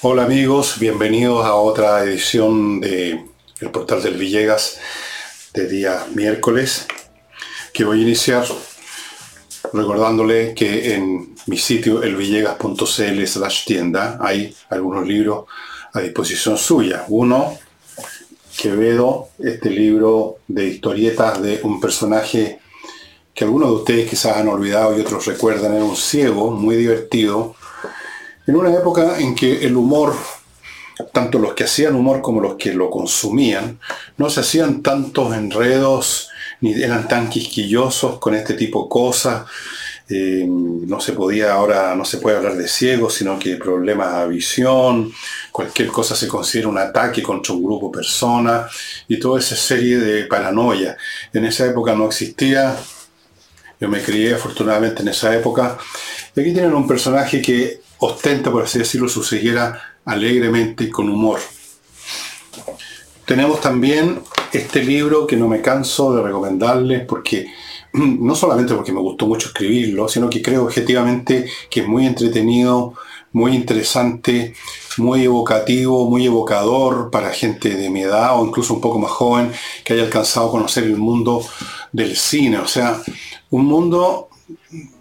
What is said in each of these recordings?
Hola amigos, bienvenidos a otra edición de El Portal del Villegas de día miércoles, que voy a iniciar recordándole que en mi sitio elvillegas.cl slash tienda hay algunos libros a disposición suya. Uno, Quevedo, este libro de historietas de un personaje que algunos de ustedes quizás han olvidado y otros recuerdan, era un ciego muy divertido, en una época en que el humor, tanto los que hacían humor como los que lo consumían, no se hacían tantos enredos ni eran tan quisquillosos con este tipo de cosas. Eh, no se podía ahora, no se puede hablar de ciegos, sino que problemas de visión, cualquier cosa se considera un ataque contra un grupo de personas y toda esa serie de paranoia. En esa época no existía, yo me crié afortunadamente en esa época, y aquí tienen un personaje que ostenta, por así decirlo, su ceguera alegremente y con humor. Tenemos también este libro que no me canso de recomendarles porque no solamente porque me gustó mucho escribirlo, sino que creo objetivamente que es muy entretenido, muy interesante, muy evocativo, muy evocador para gente de mi edad o incluso un poco más joven que haya alcanzado a conocer el mundo del cine. O sea, un mundo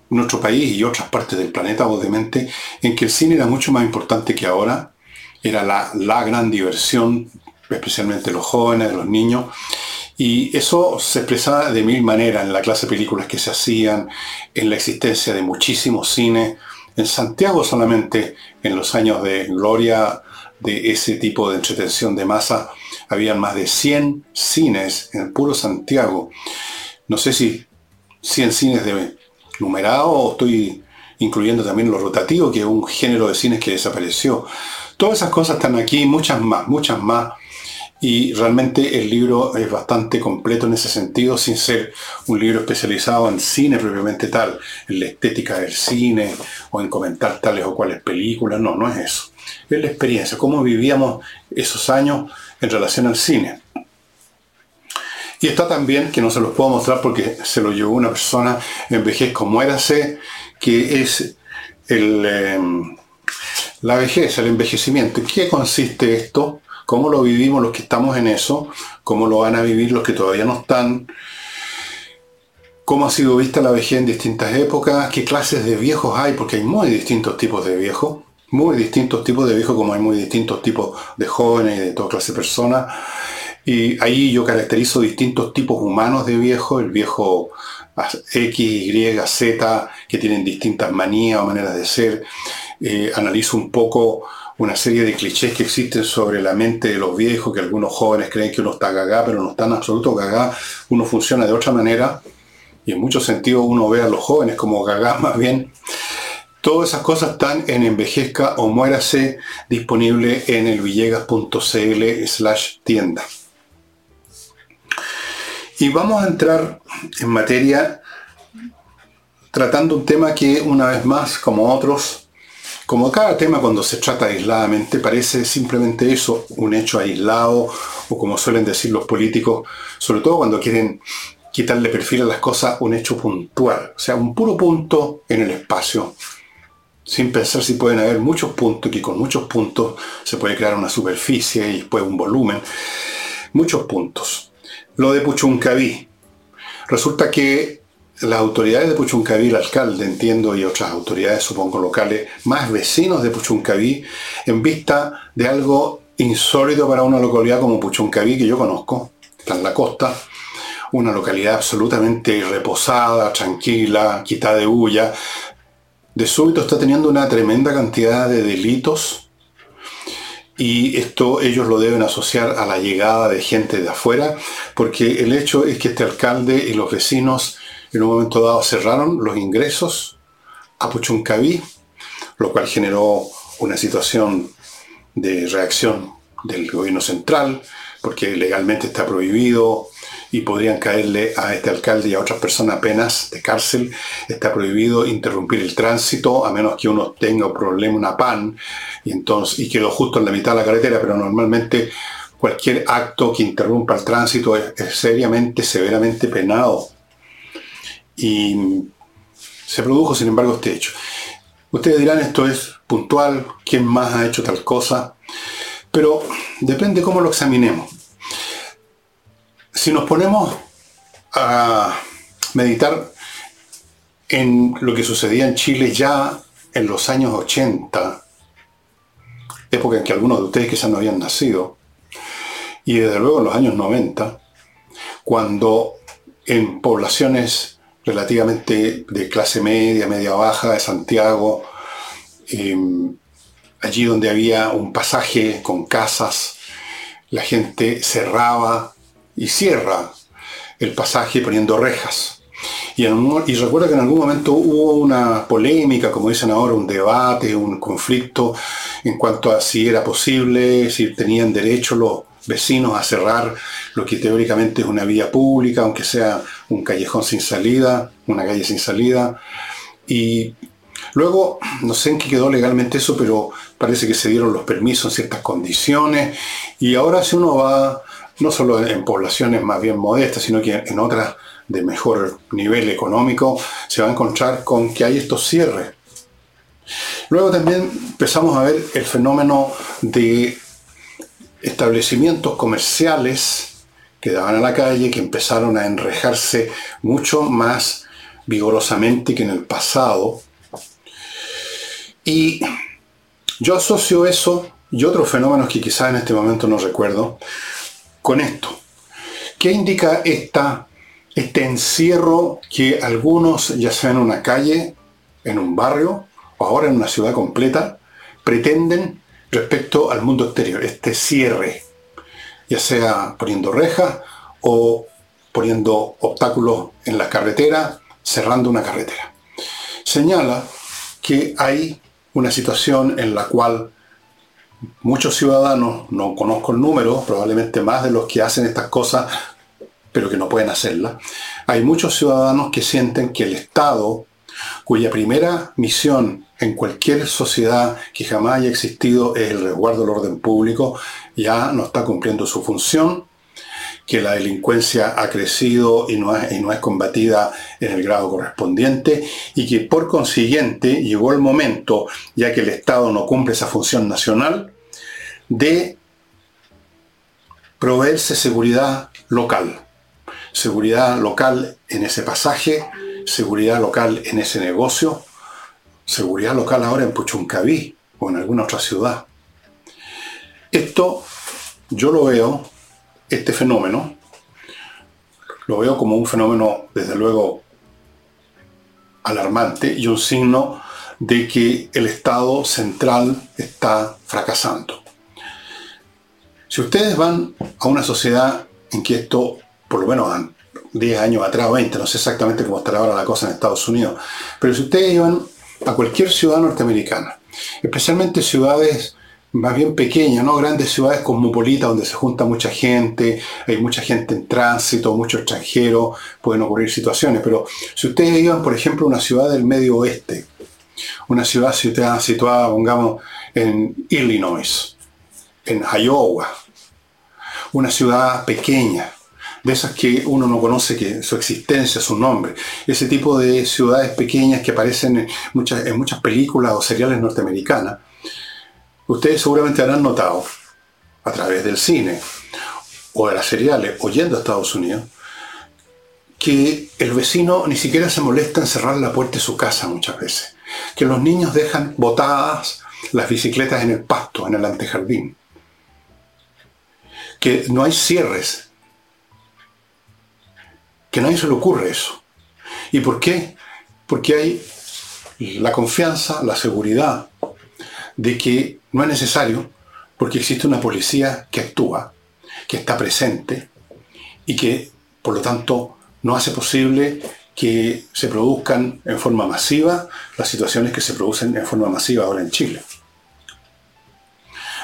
nuestro país y otras partes del planeta, obviamente, en que el cine era mucho más importante que ahora, era la, la gran diversión, especialmente los jóvenes, los niños, y eso se expresaba de mil maneras en la clase de películas que se hacían, en la existencia de muchísimos cines, en Santiago solamente, en los años de gloria de ese tipo de entretención de masa, habían más de 100 cines en puro Santiago. No sé si 100 cines de numerado o estoy incluyendo también lo rotativo, que es un género de cines que desapareció. Todas esas cosas están aquí, muchas más, muchas más. Y realmente el libro es bastante completo en ese sentido, sin ser un libro especializado en cine propiamente tal, en la estética del cine o en comentar tales o cuales películas. No, no es eso. Es la experiencia, cómo vivíamos esos años en relación al cine. Y está también, que no se los puedo mostrar porque se lo llevó una persona en vejez como érase, que es el, em, la vejez, el envejecimiento. ¿En qué consiste esto? ¿Cómo lo vivimos los que estamos en eso? ¿Cómo lo van a vivir los que todavía no están? ¿Cómo ha sido vista la vejez en distintas épocas? ¿Qué clases de viejos hay? Porque hay muy distintos tipos de viejos. Muy distintos tipos de viejos como hay muy distintos tipos de jóvenes y de toda clase de personas. Y ahí yo caracterizo distintos tipos humanos de viejo, el viejo X, Y, Z, que tienen distintas manías o maneras de ser. Eh, analizo un poco una serie de clichés que existen sobre la mente de los viejos, que algunos jóvenes creen que uno está gagá, pero no está en absoluto gagá, uno funciona de otra manera, y en muchos sentidos uno ve a los jóvenes como gagá más bien. Todas esas cosas están en Envejezca o Muérase, disponible en el villegas.cl slash tienda. Y vamos a entrar en materia tratando un tema que una vez más, como otros, como cada tema cuando se trata aisladamente, parece simplemente eso, un hecho aislado, o como suelen decir los políticos, sobre todo cuando quieren quitarle perfil a las cosas, un hecho puntual, o sea, un puro punto en el espacio, sin pensar si pueden haber muchos puntos, que con muchos puntos se puede crear una superficie y después un volumen, muchos puntos lo de Puchuncaví. Resulta que las autoridades de Puchuncaví, el alcalde, entiendo, y otras autoridades, supongo, locales, más vecinos de Puchuncaví, en vista de algo insólito para una localidad como Puchuncaví, que yo conozco, está en la costa, una localidad absolutamente reposada, tranquila, quitada de bulla, de súbito está teniendo una tremenda cantidad de delitos y esto ellos lo deben asociar a la llegada de gente de afuera, porque el hecho es que este alcalde y los vecinos en un momento dado cerraron los ingresos a Puchuncaví, lo cual generó una situación de reacción del gobierno central, porque legalmente está prohibido y podrían caerle a este alcalde y a otras personas penas de cárcel. Está prohibido interrumpir el tránsito a menos que uno tenga un problema, una PAN, y, entonces, y quedó justo en la mitad de la carretera, pero normalmente cualquier acto que interrumpa el tránsito es, seriamente, severamente penado. y se produjo, sin embargo, este hecho. Ustedes dirán, esto es puntual, ¿quién más ha hecho tal cosa? Pero depende cómo lo examinemos. Si nos ponemos a meditar en lo que sucedía en Chile ya en los años 80, época en que algunos de ustedes quizás no habían nacido, y desde luego en los años 90, cuando en poblaciones relativamente de clase media, media baja de Santiago, em, allí donde había un pasaje con casas, la gente cerraba y cierra el pasaje poniendo rejas. Y, y recuerdo que en algún momento hubo una polémica, como dicen ahora, un debate, un conflicto en cuanto a si era posible, si tenían derecho los vecinos a cerrar lo que teóricamente es una vía pública, aunque sea un callejón sin salida, una calle sin salida. Y luego, no sé en qué quedó legalmente eso, pero parece que se dieron los permisos en ciertas condiciones. Y ahora si uno va, no solo en poblaciones más bien modestas, sino que en otras de mejor nivel económico, se va a encontrar con que hay estos cierres. Luego también empezamos a ver el fenómeno de establecimientos comerciales que daban a la calle, que empezaron a enrejarse mucho más vigorosamente que en el pasado. Y yo asocio eso y otros fenómenos que quizás en este momento no recuerdo con esto. ¿Qué indica esta, este encierro que algunos, ya sea en una calle, en un barrio o ahora en una ciudad completa, pretenden respecto al mundo exterior, este cierre, ya sea poniendo rejas o poniendo obstáculos en la carretera, cerrando una carretera. Señala que hay una situación en la cual muchos ciudadanos, no conozco el número, probablemente más de los que hacen estas cosas, pero que no pueden hacerlas, hay muchos ciudadanos que sienten que el Estado, cuya primera misión en cualquier sociedad que jamás haya existido es el resguardo del orden público, ya no está cumpliendo su función, que la delincuencia ha crecido y no es, y no es combatida en el grado correspondiente y que por consiguiente llegó el momento, ya que el Estado no cumple esa función nacional, de proveerse seguridad local. Seguridad local en ese pasaje, seguridad local en ese negocio, seguridad local ahora en Puchuncaví o en alguna otra ciudad. Esto yo lo veo, este fenómeno, lo veo como un fenómeno desde luego alarmante y un signo de que el Estado central está fracasando. Si ustedes van a una sociedad en que esto, por lo menos 10 años atrás, 20, no sé exactamente cómo estará ahora la cosa en Estados Unidos, pero si ustedes iban a cualquier ciudad norteamericana, especialmente ciudades más bien pequeñas, no grandes ciudades cosmopolitas donde se junta mucha gente, hay mucha gente en tránsito, mucho extranjero, pueden ocurrir situaciones, pero si ustedes iban, por ejemplo, a una ciudad del medio oeste, una ciudad situada, pongamos, en Illinois, en Iowa, una ciudad pequeña, de esas que uno no conoce que su existencia, su nombre. Ese tipo de ciudades pequeñas que aparecen en muchas, en muchas películas o seriales norteamericanas. Ustedes seguramente habrán notado, a través del cine o de las seriales, oyendo a Estados Unidos, que el vecino ni siquiera se molesta en cerrar la puerta de su casa muchas veces. Que los niños dejan botadas las bicicletas en el pasto, en el antejardín. Que no hay cierres que a nadie se le ocurre eso. ¿Y por qué? Porque hay la confianza, la seguridad de que no es necesario, porque existe una policía que actúa, que está presente y que, por lo tanto, no hace posible que se produzcan en forma masiva las situaciones que se producen en forma masiva ahora en Chile.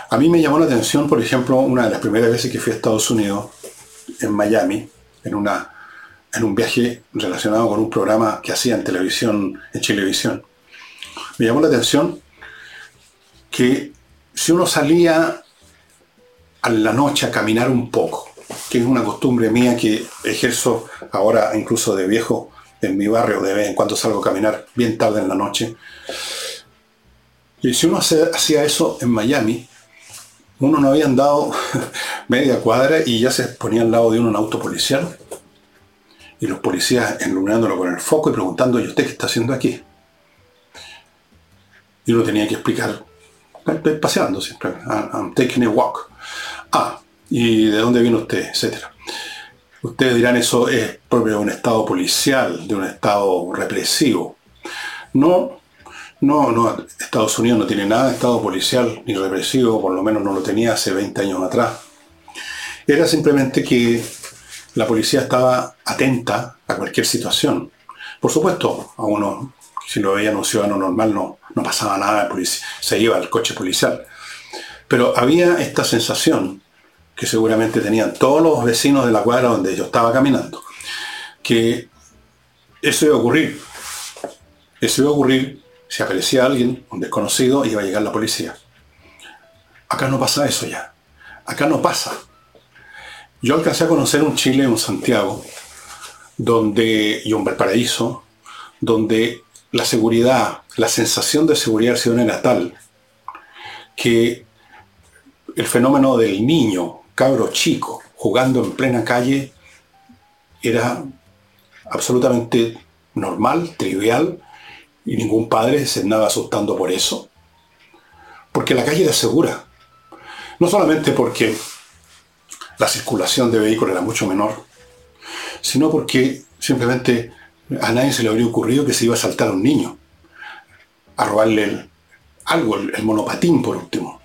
A mí me llamó la atención, por ejemplo, una de las primeras veces que fui a Estados Unidos, en Miami, en una en un viaje relacionado con un programa que hacía en televisión, en Chilevisión. Me llamó la atención que si uno salía a la noche a caminar un poco, que es una costumbre mía que ejerzo ahora incluso de viejo en mi barrio de vez en cuando salgo a caminar bien tarde en la noche. Y si uno hacía eso en Miami, uno no había andado media cuadra y ya se ponía al lado de uno un auto policial. Y los policías iluminándolo con el foco y preguntando, ¿y usted qué está haciendo aquí? Y uno tenía que explicar, paseando siempre, I'm taking a walk. Ah, ¿y de dónde viene usted? Etcétera. Ustedes dirán, eso es propio de un estado policial, de un estado represivo. No, no, no, Estados Unidos no tiene nada de estado policial ni represivo, por lo menos no lo tenía hace 20 años atrás. Era simplemente que la policía estaba atenta a cualquier situación. Por supuesto, a uno, si lo veía un ciudadano normal, no, no pasaba nada, se iba al coche policial. Pero había esta sensación que seguramente tenían todos los vecinos de la cuadra donde yo estaba caminando, que eso iba a ocurrir. Eso iba a ocurrir si aparecía alguien, un desconocido, iba a llegar la policía. Acá no pasa eso ya. Acá no pasa. Yo alcancé a conocer un Chile, un Santiago, donde, y un Valparaíso, donde la seguridad, la sensación de seguridad ciudadana era tal que el fenómeno del niño cabro chico jugando en plena calle era absolutamente normal, trivial, y ningún padre se andaba asustando por eso. Porque la calle era segura. No solamente porque la circulación de vehículos era mucho menor, sino porque simplemente a nadie se le habría ocurrido que se iba a saltar a un niño, a robarle algo, el monopatín por último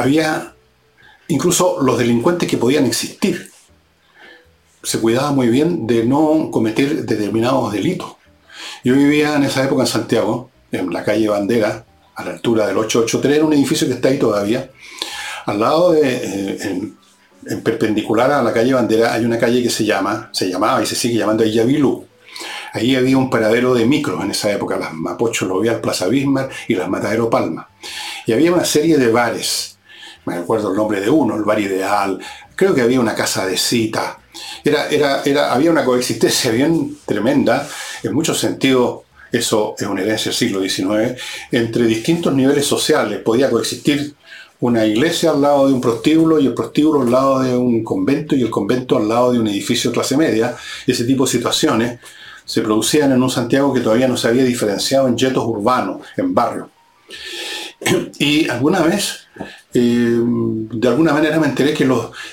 había incluso los delincuentes que podían existir. Se cuidaba muy bien de no cometer determinados delitos. Yo vivía en esa época en Santiago, en la calle Bandera, a la altura del 883, en un edificio que está ahí todavía. Al lado de, eh, perpendicular a la calle Bandera, hay una calle que se llama, se llamaba y se sigue llamando Ayavilú. Ahí había un paradero de micros en esa época, las Mapocho Lovial, Plaza Bismarck y las Matadero Palma. Y había una serie de bares me acuerdo el nombre de uno, el bar ideal, creo que había una casa de cita, era, era, era, había una coexistencia bien tremenda, en muchos sentidos eso es una herencia del siglo XIX, entre distintos niveles sociales, podía coexistir una iglesia al lado de un prostíbulo y el prostíbulo al lado de un convento y el convento al lado de un edificio clase media, ese tipo de situaciones se producían en un Santiago que todavía no se había diferenciado en yetos urbanos, en barrios. Y alguna vez eh, de alguna manera me enteré que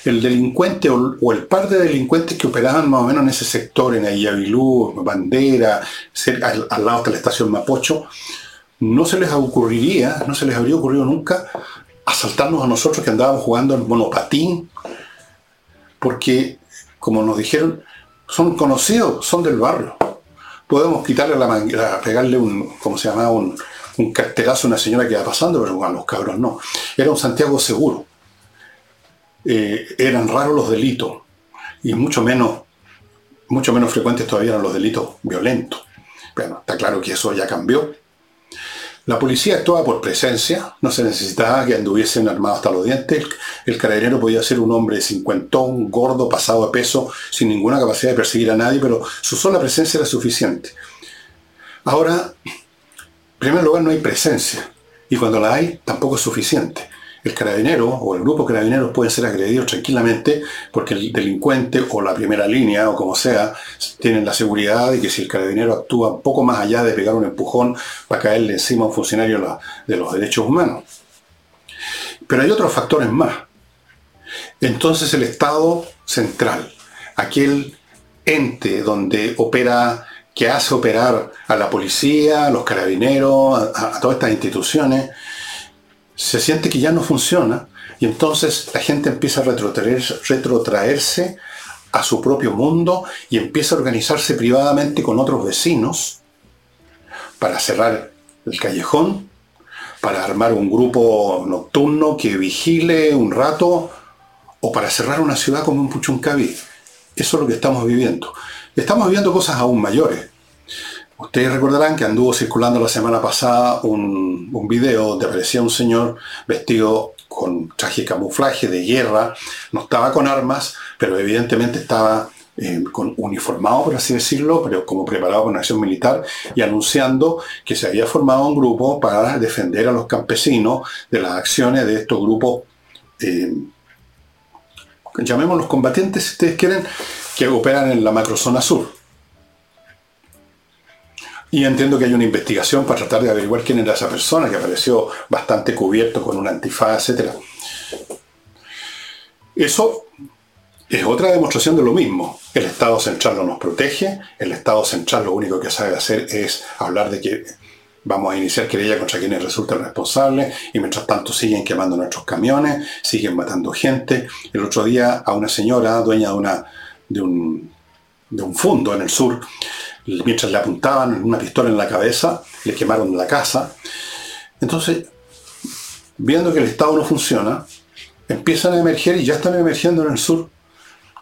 el delincuente o, el par de delincuentes que operaban más o menos en ese sector, en Ayavilú, Bandera, al, lado de la estación Mapocho, no se les ocurriría, no se les habría ocurrido nunca asaltarnos a nosotros que andábamos jugando en monopatín, porque, como nos dijeron, son conocidos, son del barrio. Podemos quitarle la, pegarle un, ¿cómo se llama? Un, un cartelazo a una señora que iba pasando, pero a los cabros no. Era un Santiago seguro. Eh, eran raros los delitos y mucho menos, mucho menos frecuentes todavía eran los delitos violentos. Bueno, está claro que eso ya cambió. La policía actuaba por presencia, no se necesitaba que anduviesen armados hasta los dientes. El, carabinero podía ser un hombre cincuentón, gordo, pasado de peso, sin ninguna capacidad de perseguir a nadie, pero su sola presencia era suficiente. Ahora, en primer lugar, no hay presencia. Y cuando la hay, tampoco es suficiente. El carabinero o el grupo de carabineros pueden ser agredidos tranquilamente porque el delincuente o la primera línea o como sea tienen la seguridad de que si el carabinero actúa un poco más allá de pegar un empujón va a caerle encima a un funcionario de los derechos humanos. Pero hay otros factores más. Entonces el Estado central, aquel ente donde opera que hace operar a la policía, a los carabineros, a, todas estas instituciones, se siente que ya no funciona y entonces la gente empieza a retrotraerse a su propio mundo y empieza a organizarse privadamente con otros vecinos para cerrar el callejón, para armar un grupo nocturno que vigile un rato o para cerrar una ciudad como un Puchuncaví. Eso es lo que estamos viviendo. Estamos viendo cosas aún mayores. Ustedes recordarán que anduvo circulando la semana pasada un, un video donde aparecía un señor vestido con traje camuflaje de guerra, no estaba con armas, pero evidentemente estaba eh, con uniformado, por así decirlo, pero como preparado con acción militar, y anunciando que se había formado un grupo para defender a los campesinos de las acciones de estos grupos, eh, llamémoslos combatientes, si ustedes quieren, que operan en la macrozona sur. Y entiendo que hay una investigación para tratar de averiguar quién era esa persona que apareció bastante cubierto con una antifaz, etc. Eso es otra demostración de lo mismo. El Estado central no nos protege, el Estado central lo único que sabe hacer es hablar de que vamos a iniciar querella contra quienes resulten responsables y mientras tanto siguen quemando nuestros camiones, siguen matando gente. El otro día a una señora, dueña de, de, un, de un fondo en el sur, mientras le apuntaban una pistola en la cabeza, le quemaron la casa. Entonces, viendo que el Estado no funciona, empiezan a emerger y ya están emergiendo en el sur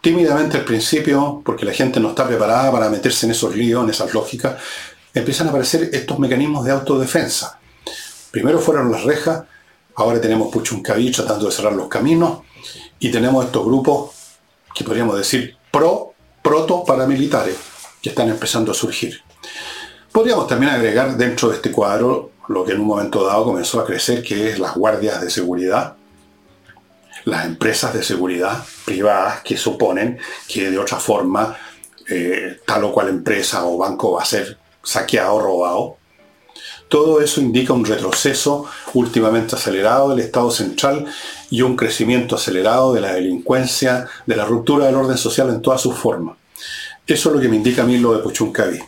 tímidamente al principio, porque la gente no está preparada para meterse en esos líos, en esas lógicas, empiezan a aparecer estos mecanismos de autodefensa. Primero fueron las rejas, ahora tenemos Puchuncaví tratando de cerrar los caminos, y tenemos estos grupos que podríamos decir pro, proto paramilitares, que están empezando a surgir. Podríamos también agregar dentro de este cuadro lo que en un momento dado comenzó a crecer, que es las guardias de seguridad, las empresas de seguridad privadas que suponen que de otra forma eh, tal o cual empresa o banco va a ser saqueado, o robado. Todo eso indica un retroceso últimamente acelerado del Estado central y un crecimiento acelerado de la delincuencia, de la ruptura del orden social en todas sus formas. Eso es lo que me indica a mí lo de Puchuncaví.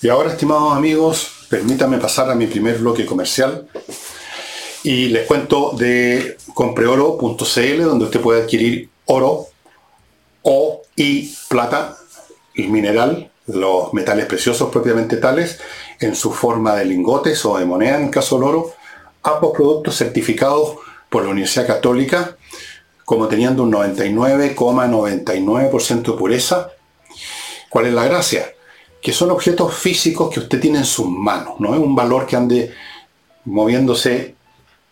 Y ahora, estimados amigos, permítanme pasar a mi primer bloque comercial y les cuento de compreoro.cl, donde usted puede adquirir oro o y plata, el mineral, los metales preciosos propiamente tales, en su forma de lingotes o de moneda, en caso del oro, ambos productos certificados por la Universidad Católica como teniendo un 99,99% de pureza. ¿Cuál es la gracia? Que son objetos físicos que usted tiene en sus manos, no es un valor que ande moviéndose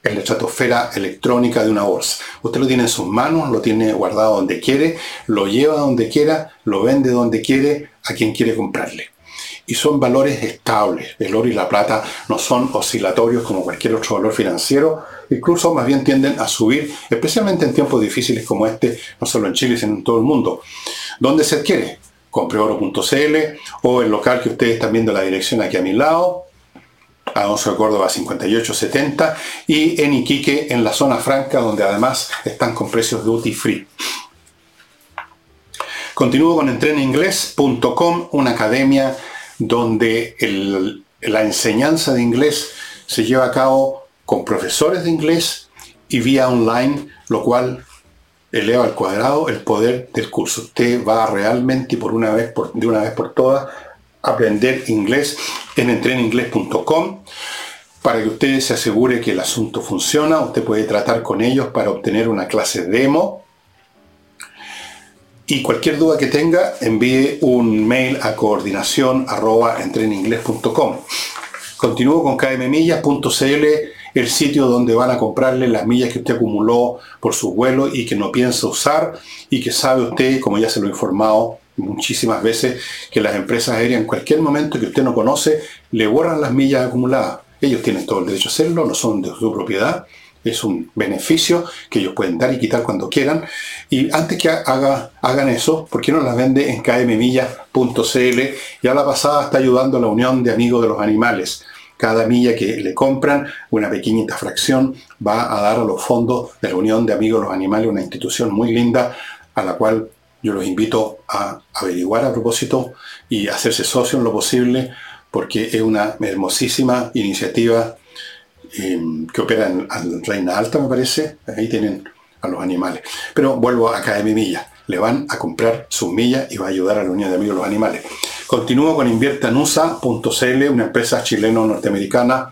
en la estratosfera electrónica de una bolsa. Usted lo tiene en sus manos, lo tiene guardado donde quiere, lo lleva donde quiera, lo vende donde quiere, a quien quiere comprarle. Y son valores estables. El oro y la plata no son oscilatorios como cualquier otro valor financiero, incluso más bien tienden a subir, especialmente en tiempos difíciles como este, no solo en Chile, sino en todo el mundo. ¿Dónde se adquiere? Compreoro.cl o el local que ustedes están viendo la dirección aquí a mi lado, Alonso de Córdoba 5870 y en Iquique en la zona franca donde además están con precios duty free. Continúo con entreninglés.com, una academia donde la enseñanza de inglés se lleva a cabo con profesores de inglés y vía online, lo cual eleva al cuadrado el poder del curso. Usted va realmente por una vez de una vez por todas aprender inglés en entreninglés.com para que usted se asegure que el asunto funciona. Usted puede tratar con ellos para obtener una clase demo. Y cualquier duda que tenga, envíe un mail a coordinación Continúo con kmmillas.cl, el sitio donde van a comprarle las millas que usted acumuló por su vuelo y que no piensa usar y que sabe usted, como ya se lo he informado, muchísimas veces que las empresas aéreas en cualquier momento que usted no conoce le borran las millas acumuladas. Ellos tienen todo el derecho a hacerlo, no son de su propiedad, es un beneficio que ellos pueden dar y quitar cuando quieran. Y antes que haga, hagan eso, ¿por qué no las vende en kmmillas.cl? Ya la pasada está ayudando a la Unión de Amigos de los Animales. Cada milla que le compran, una pequeñita fracción, va a dar a los fondos de la Unión de Amigos de los Animales, una institución muy linda a la cual yo los invito a averiguar a propósito y hacerse socio en lo posible porque es una hermosísima iniciativa em, que opera en, Reina Alta, me parece. Ahí tienen a los animales. Pero vuelvo a mi Milla. Le van a comprar sus millas y va a ayudar a la Unión de Amigos de los Animales. Continúo con inviertanusa.cl, una empresa chileno-norteamericana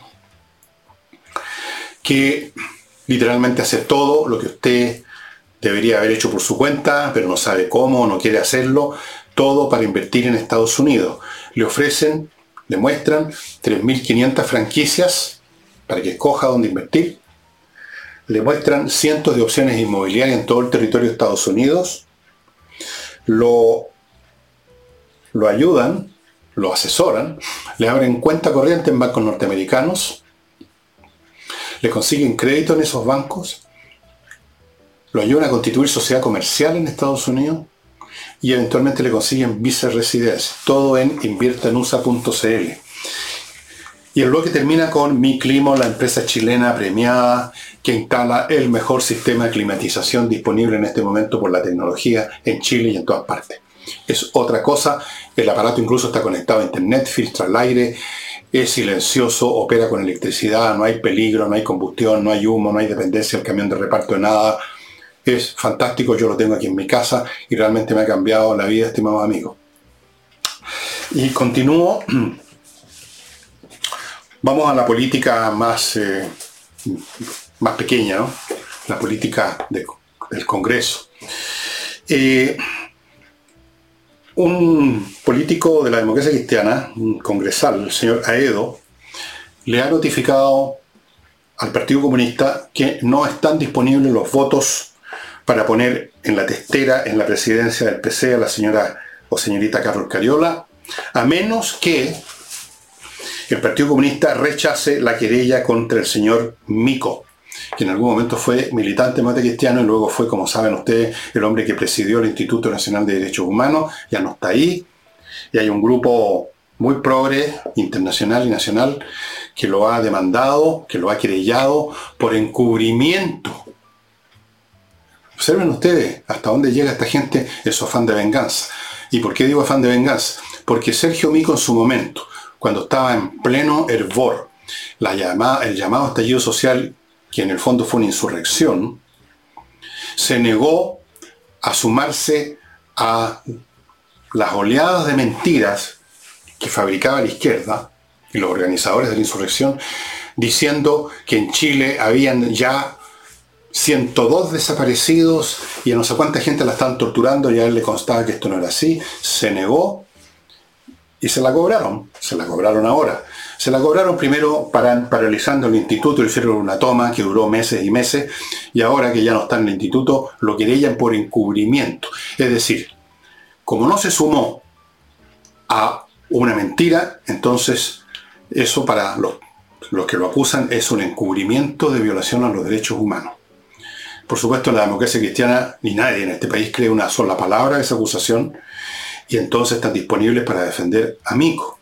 que literalmente hace todo lo que usted debería haber hecho por su cuenta, pero no sabe cómo, no quiere hacerlo, todo para invertir en Estados Unidos. Le ofrecen, le muestran 3.500 franquicias para que escoja dónde invertir. Le muestran cientos de opciones inmobiliarias en todo el territorio de Estados Unidos. lo, lo ayudan, lo asesoran, le abren cuenta corriente en bancos norteamericanos, le consiguen crédito en esos bancos, lo ayudan a constituir sociedad comercial en Estados Unidos y eventualmente le consiguen vice-residencia. Todo en inviertanusa.cl. Y el bloque termina con Mi Climo, la empresa chilena premiada que instala el mejor sistema de climatización disponible en este momento por la tecnología en Chile y en todas partes. Es otra cosa, el aparato incluso está conectado a internet, filtra el aire, es silencioso, opera con electricidad, no hay peligro, no hay combustión, no hay humo, no hay dependencia del camión de reparto de nada. Es fantástico, yo lo tengo aquí en mi casa y realmente me ha cambiado la vida, estimado amigo. Y continúo Vamos a la política más, eh, más pequeña, ¿no? la política del Congreso. Eh, un político de la democracia cristiana, un congresal, el señor Aedo, le ha notificado al Partido Comunista que no están disponibles los votos para poner en la testera, en la presidencia del PC a la señora o señorita Carlos Cariola, a menos que el Partido Comunista rechace la querella contra el señor Mico, que en algún momento fue militante mate cristiano y luego fue, como saben ustedes, el hombre que presidió el Instituto Nacional de Derechos Humanos, ya no está ahí, y hay un grupo muy progre, internacional y nacional, que lo ha demandado, que lo ha querellado por encubrimiento. Observen ustedes hasta dónde llega esta gente en su afán de venganza. ¿Y por qué digo afán de venganza? Porque Sergio Mico en su momento, cuando estaba en pleno hervor, la llamada, el llamado estallido social, que en el fondo fue una insurrección, se negó a sumarse a las oleadas de mentiras que fabricaba la izquierda y los organizadores de la insurrección, diciendo que en Chile habían ya 102 desaparecidos y a no sé cuánta gente la están torturando y a él le constaba que esto no era así, se negó y se la cobraron, se la cobraron ahora. Se la cobraron primero para, paralizando el instituto, hicieron una toma que duró meses y meses, y ahora que ya no está en el instituto, lo querellan por encubrimiento. Es decir, como no se sumó a una mentira, entonces eso para los, los que lo acusan es un encubrimiento de violación a los derechos humanos. Por supuesto, la democracia cristiana, ni nadie en este país cree una sola palabra de esa acusación, y entonces están disponibles para defender a Mico.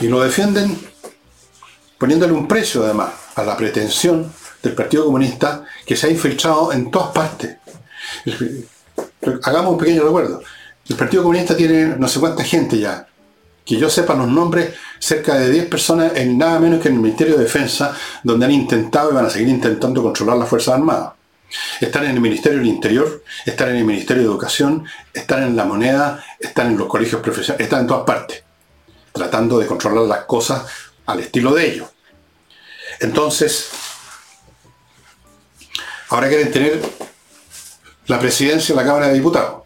Y lo defienden poniéndole un precio además a la pretensión del Partido Comunista que se ha infiltrado en todas partes. Hagamos un pequeño recuerdo. El Partido Comunista tiene no sé cuánta gente ya. Que yo sepa los nombres, cerca de 10 personas en nada menos que en el Ministerio de Defensa, donde han intentado y van a seguir intentando controlar las Fuerzas Armadas. Están en el Ministerio del Interior, están en el Ministerio de Educación, están en la moneda, están en los colegios profesionales, están en todas partes, tratando de controlar las cosas al estilo de ellos. Entonces, ahora quieren tener la presidencia de la Cámara de Diputados,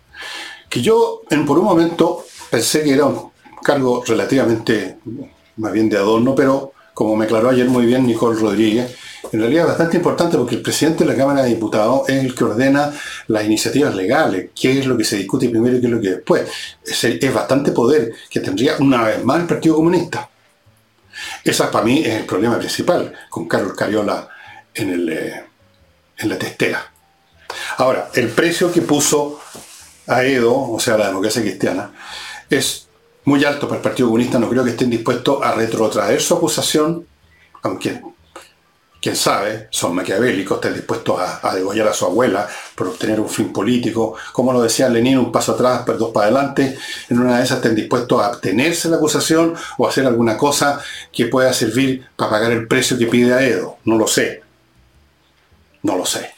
que yo en, por un momento pensé que era un cargo relativamente más bien de adorno, pero como me aclaró ayer muy bien Nicole Rodríguez, en realidad es bastante importante porque el presidente de la Cámara de Diputados es el que ordena las iniciativas legales, qué es lo que se discute primero y qué es lo que después. Es, bastante poder que tendría una vez más el Partido Comunista. Esa para mí es el problema principal con Carlos Cariola en, eh, la testera. Ahora, el precio que puso a Edo, o sea, la democracia cristiana, es muy alto para el Partido Comunista. No creo que estén dispuestos a retrotraer su acusación, aunque quién sabe, son maquiavélicos, están dispuestos a, degollar a su abuela por obtener un fin político. Como lo decía Lenin, un paso atrás, pero dos para adelante. En una de esas estén dispuestos a abstenerse de la acusación o hacer alguna cosa que pueda servir para pagar el precio que pide a Edo. No lo sé. No lo sé.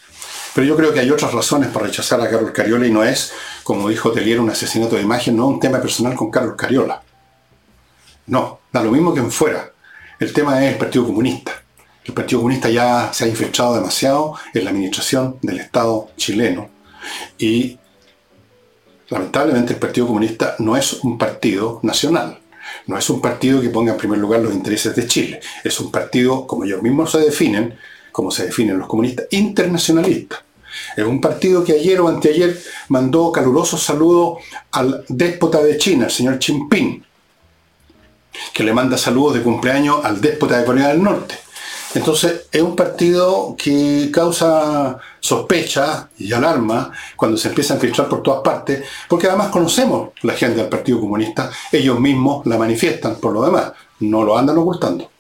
Pero yo creo que hay otras razones para rechazar a Carlos Cariola y no es, como dijo Telier, un asesinato de imagen, no un tema personal con Carlos Cariola. No, da lo mismo que en fuera. El tema es el Partido Comunista el Partido Comunista ya se ha infiltrado demasiado en la administración del Estado chileno y lamentablemente el Partido Comunista no es un partido nacional, no es un partido que ponga en primer lugar los intereses de Chile, es un partido, como ellos mismos se definen, como se definen los comunistas, internacionalistas. Es un partido que ayer o anteayer mandó calurosos saludos al déspota de China, el señor Jinping, que le manda saludos de cumpleaños al déspota de Corea del Norte. Entonces, es un partido que causa sospecha y alarma cuando se empieza a filtrar por todas partes, porque además conocemos la gente del Partido Comunista, ellos mismos la manifiestan por lo demás, no lo andan ocultando.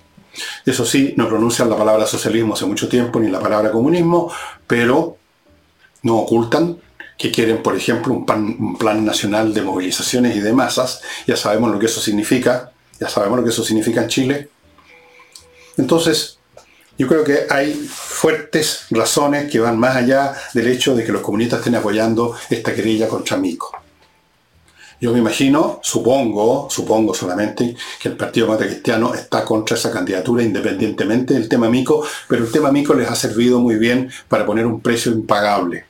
Eso sí, no pronuncian la palabra socialismo hace mucho tiempo, ni la palabra comunismo, pero no ocultan que quieren, por ejemplo, un un plan nacional de movilizaciones y de masas. Ya sabemos lo que eso significa, ya sabemos lo que eso significa en Chile. Entonces, yo creo que hay fuertes razones que van más allá del hecho de que los comunistas estén apoyando esta querella contra Mico. Yo me imagino, supongo, supongo solamente, que el Partido Demócrata Cristiano está contra esa candidatura independientemente del tema Mico, pero el tema Mico les ha servido muy bien para poner un precio impagable.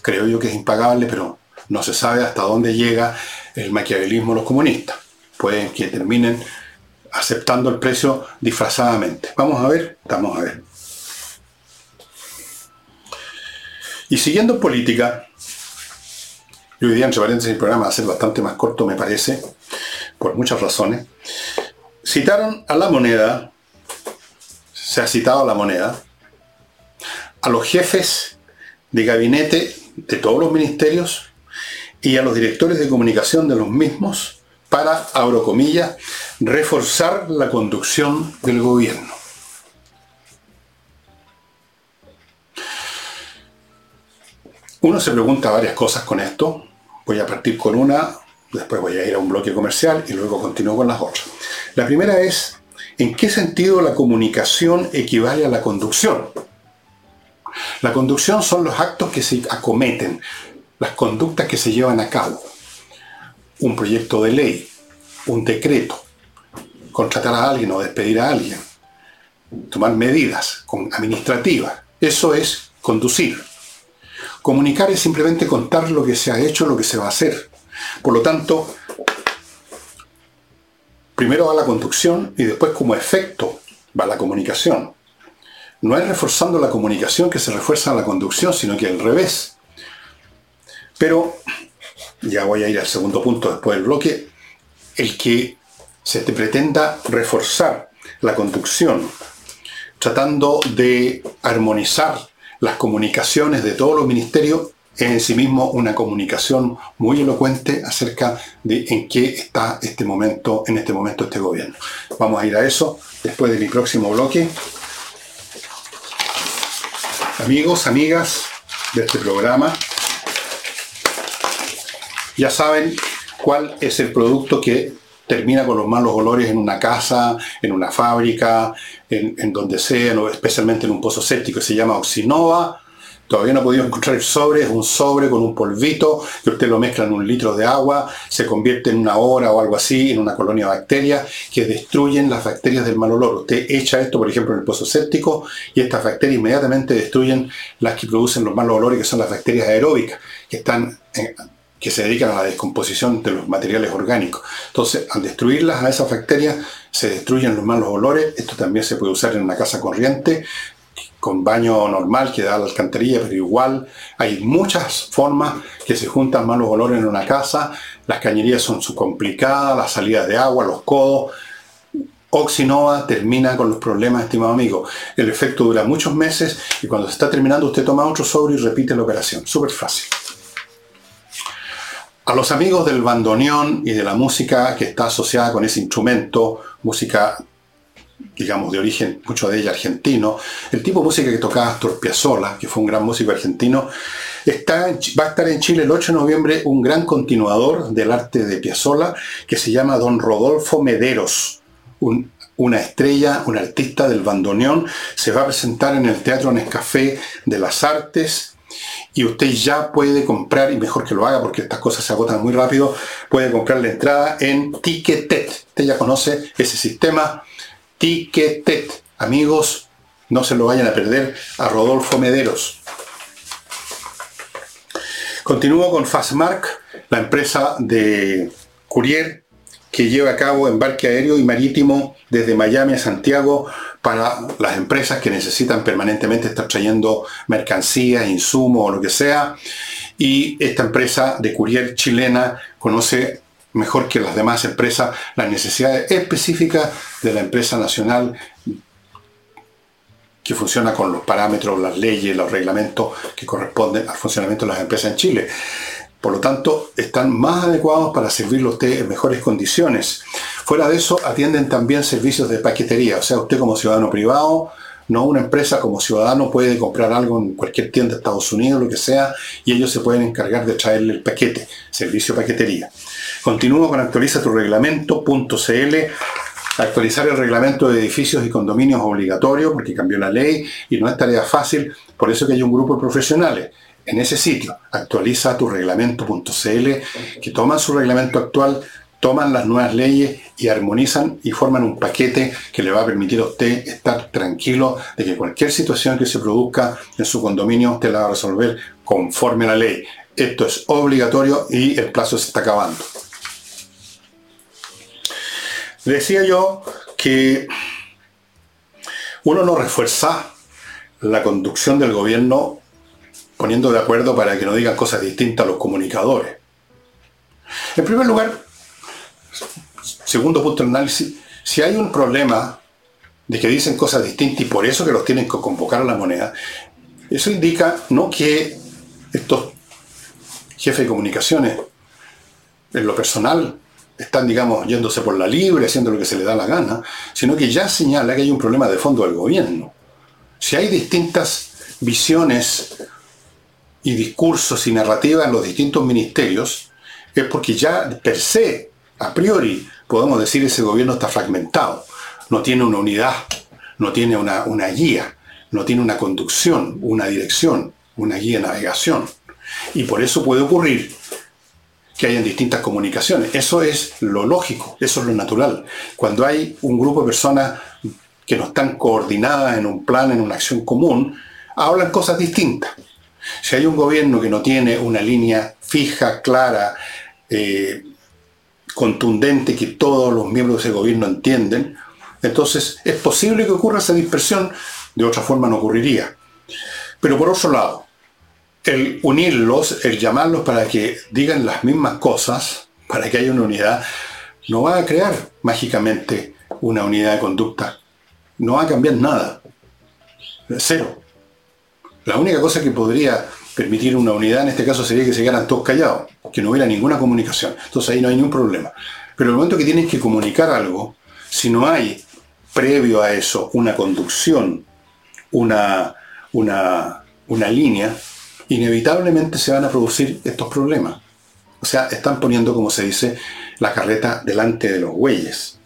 Creo yo que es impagable, pero no se sabe hasta dónde llega el maquiavelismo de los comunistas. Pueden que terminen aceptando el precio disfrazadamente. Vamos a ver, vamos a ver. Y siguiendo en política, yo hoy día, entre paréntesis, el programa va a ser bastante más corto, me parece, por muchas razones. Citaron a la moneda, se ha citado a la moneda, a los jefes de gabinete de todos los ministerios y a los directores de comunicación de los mismos para, abro comillas, reforzar la conducción del gobierno. Uno se pregunta varias cosas con esto. Voy a partir con una, después voy a ir a un bloque comercial y luego continúo con las otras. La primera es, ¿en qué sentido la comunicación equivale a la conducción? La conducción son los actos que se acometen, las conductas que se llevan a cabo. Un proyecto de ley, un decreto, contratar a alguien o despedir a alguien, tomar medidas administrativas. Eso es conducir. Comunicar es simplemente contar lo que se ha hecho, lo que se va a hacer. Por lo tanto, primero va la conducción y después como efecto va la comunicación. No es reforzando la comunicación que se refuerza la conducción, sino que al revés. Pero, ya voy a ir al segundo punto después del bloque, el que se te pretenda reforzar la conducción, tratando de armonizar las comunicaciones de todos los ministerios, es en sí mismo una comunicación muy elocuente acerca de en qué está este momento, en este momento este gobierno. Vamos a ir a eso después de mi próximo bloque. Amigos, amigas de este programa, ya saben cuál es el producto que termina con los malos olores en una casa, en una fábrica, en, donde sea, especialmente en un pozo séptico, se llama Oxinova. Todavía no he podido encontrar el sobre, es un sobre con un polvito, que usted lo mezcla en un litro de agua, se convierte en una hora o algo así, en una colonia de bacterias que destruyen las bacterias del mal olor. Usted echa esto, por ejemplo, en el pozo séptico y estas bacterias inmediatamente destruyen las que producen los malos olores, que son las bacterias aeróbicas, que están en, que se dedican a la descomposición de los materiales orgánicos. Entonces, al destruirlas a esas bacterias, se destruyen los malos olores. Esto también se puede usar en una casa corriente, con baño normal que da la alcantarilla, pero igual hay muchas formas que se juntan malos olores en una casa. Las cañerías son su complicadas, las salidas de agua, los codos. Oxinova termina con los problemas, estimado amigo. El efecto dura muchos meses y cuando se está terminando usted toma otro sobre y repite la operación. Súper fácil. A los amigos del bandoneón y de la música que está asociada con ese instrumento, música, digamos, de origen, mucho de ella argentino, el tipo de música que tocaba Astor Piazzolla, que fue un gran músico argentino, está, va a estar en Chile el 8 de noviembre un gran continuador del arte de Piazzolla que se llama Don Rodolfo Mederos, una estrella, un artista del bandoneón, se va a presentar en el Teatro Nescafé de las Artes y usted ya puede comprar, y mejor que lo haga porque estas cosas se agotan muy rápido, puede comprar la entrada en Ticketet. Usted ya conoce ese sistema Ticketet. Amigos, no se lo vayan a perder a Rodolfo Mederos. Continúo con Fastmark, la empresa de courier que lleva a cabo embarque aéreo y marítimo desde Miami a Santiago para las empresas que necesitan permanentemente estar trayendo mercancías, insumos o lo que sea. Y esta empresa de courier chilena conoce mejor que las demás empresas las necesidades específicas de la empresa nacional que funciona con los parámetros, las leyes, los reglamentos que corresponden al funcionamiento de las empresas en Chile. Por lo tanto, están más adecuados para servirle a usted en mejores condiciones. Fuera de eso, atienden también servicios de paquetería. O sea, usted como ciudadano privado, no una empresa como ciudadano puede comprar algo en cualquier tienda de Estados Unidos, lo que sea, y ellos se pueden encargar de traerle el paquete, servicio paquetería. Continúo con actualiza tu reglamento.cl. Actualizar el reglamento de edificios y condominios obligatorio porque cambió la ley y no es tarea fácil, por eso que hay un grupo de profesionales en ese sitio, actualiza tu reglamento.cl, que toman su reglamento actual, toman las nuevas leyes y armonizan y forman un paquete que le va a permitir a usted estar tranquilo de que cualquier situación que se produzca en su condominio usted la va a resolver conforme a la ley. Esto es obligatorio y el plazo se está acabando. Decía yo que uno no refuerza la conducción del gobierno poniendo de acuerdo para que no digan cosas distintas a los comunicadores. En primer lugar, segundo punto de análisis, si hay un problema de que dicen cosas distintas y por eso que los tienen que convocar a la moneda, eso indica no que estos jefes de comunicaciones, en lo personal, están, digamos, yéndose por la libre, haciendo lo que se les da la gana, sino que ya señala que hay un problema de fondo del gobierno. Si hay distintas visiones y discursos y narrativas en los distintos ministerios, es porque ya per se, a priori, podemos decir ese gobierno está fragmentado, no tiene una unidad, no tiene una, una guía, no tiene una conducción, una dirección, una guía de navegación. Y por eso puede ocurrir que hayan distintas comunicaciones. Eso es lo lógico, eso es lo natural. Cuando hay un grupo de personas que no están coordinadas en un plan, en una acción común, hablan cosas distintas. Si hay un gobierno que no tiene una línea fija, clara, eh, contundente, que todos los miembros de ese gobierno entienden, entonces es posible que ocurra esa dispersión, de otra forma no ocurriría. Pero por otro lado, el unirlos, el llamarlos para que digan las mismas cosas, para que haya una unidad, no va a crear mágicamente una unidad de conducta. No va a cambiar nada. Cero. La única cosa que podría permitir una unidad en este caso sería que se quedaran todos callados, que no hubiera ninguna comunicación. Entonces ahí no hay ningún problema. Pero el momento que tienen que comunicar algo, si no hay previo a eso una conducción, una, una, una línea, inevitablemente se van a producir estos problemas. O sea, están poniendo, como se dice, la carreta delante de los bueyes.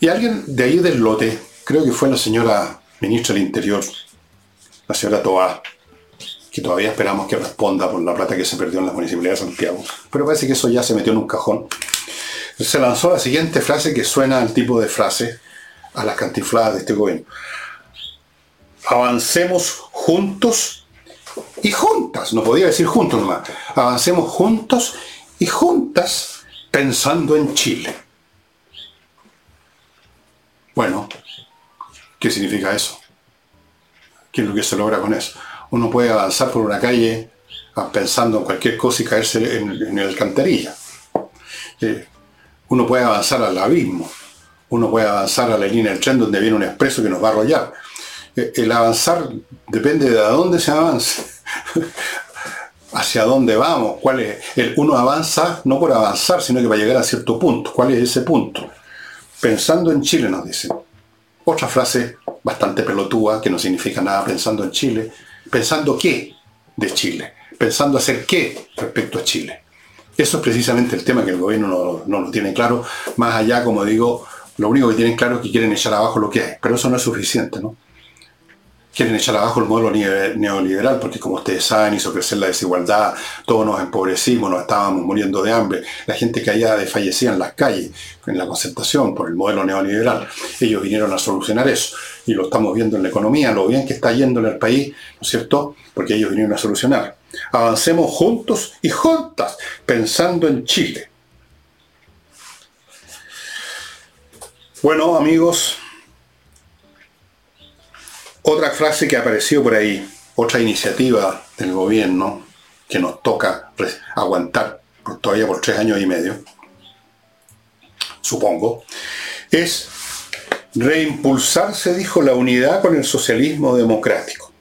Y alguien de ahí del lote, creo que fue la señora ministro del Interior, la señora Toá, que todavía esperamos que responda por la plata que se perdió en la Municipalidad de Santiago, pero parece que eso ya se metió en un cajón. Se lanzó la siguiente frase que suena al tipo de frase a las cantifladas de este gobierno. Avancemos juntos y juntas, no podía decir juntos nomás, avancemos juntos y juntas pensando en Chile. Bueno, ¿Qué significa eso? ¿Qué es lo que se logra con eso? Uno puede avanzar por una calle ah, pensando en cualquier cosa y caerse en, el alcantarilla. Eh, uno puede avanzar al abismo. Uno puede avanzar a la línea del tren donde viene un expreso que nos va a arrollar. Eh, el avanzar depende de a dónde se avance. hacia dónde vamos, cuál es. El, uno avanza no por avanzar, sino que va a llegar a cierto punto. ¿Cuál es ese punto? Pensando en Chile, nos dicen. Otra frase bastante pelotúa, que no significa nada pensando en Chile. ¿Pensando qué de Chile? ¿Pensando hacer qué respecto a Chile? Eso es precisamente el tema que el gobierno no, no lo tiene claro. Más allá, como digo, lo único que tienen claro es que quieren echar abajo lo que hay. Pero eso no es suficiente, ¿no? quieren echar abajo el modelo neoliberal, porque como ustedes saben, hizo crecer la desigualdad, todos nos empobrecimos, nos estábamos muriendo de hambre, la gente caía desfallecida en las calles, en la concentración, por el modelo neoliberal. Ellos vinieron a solucionar eso, y lo estamos viendo en la economía, lo bien que está yendo en el país, ¿no es cierto? Porque ellos vinieron a solucionar. Avancemos juntos y juntas, pensando en Chile. Bueno, amigos, otra frase que apareció por ahí, otra iniciativa del gobierno que nos toca aguantar todavía por tres años y medio, supongo, es reimpulsar, se dijo, la unidad con el socialismo democrático.